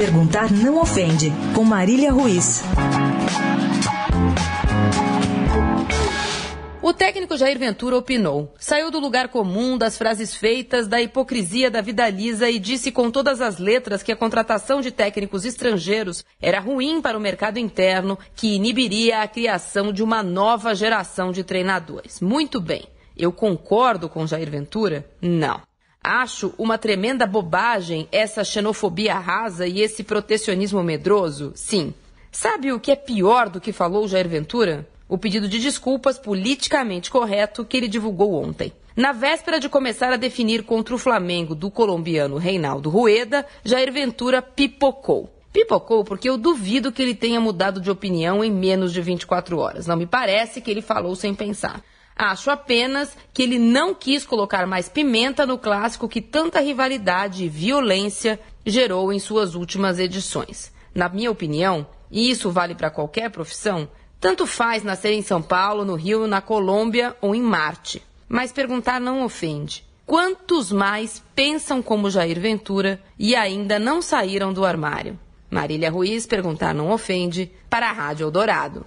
Perguntar não ofende, com Marília Ruiz. O técnico Jair Ventura opinou. Saiu do lugar comum, das frases feitas, da hipocrisia da vida lisa e disse com todas as letras que a contratação de técnicos estrangeiros era ruim para o mercado interno, que inibiria a criação de uma nova geração de treinadores. Muito bem. Eu concordo com Jair Ventura? Não. Acho uma tremenda bobagem essa xenofobia rasa e esse protecionismo medroso? Sim. Sabe o que é pior do que falou Jair Ventura? O pedido de desculpas politicamente correto que ele divulgou ontem. Na véspera de começar a definir contra o Flamengo do colombiano Reinaldo Rueda, Jair Ventura pipocou. Pipocou porque eu duvido que ele tenha mudado de opinião em menos de 24 horas. Não me parece que ele falou sem pensar. Acho apenas que ele não quis colocar mais pimenta no clássico que tanta rivalidade e violência gerou em suas últimas edições. Na minha opinião, e isso vale para qualquer profissão, tanto faz nascer em São Paulo, no Rio, na Colômbia ou em Marte. Mas perguntar não ofende. Quantos mais pensam como Jair Ventura e ainda não saíram do armário? Marília Ruiz, perguntar não ofende, para a Rádio Eldorado.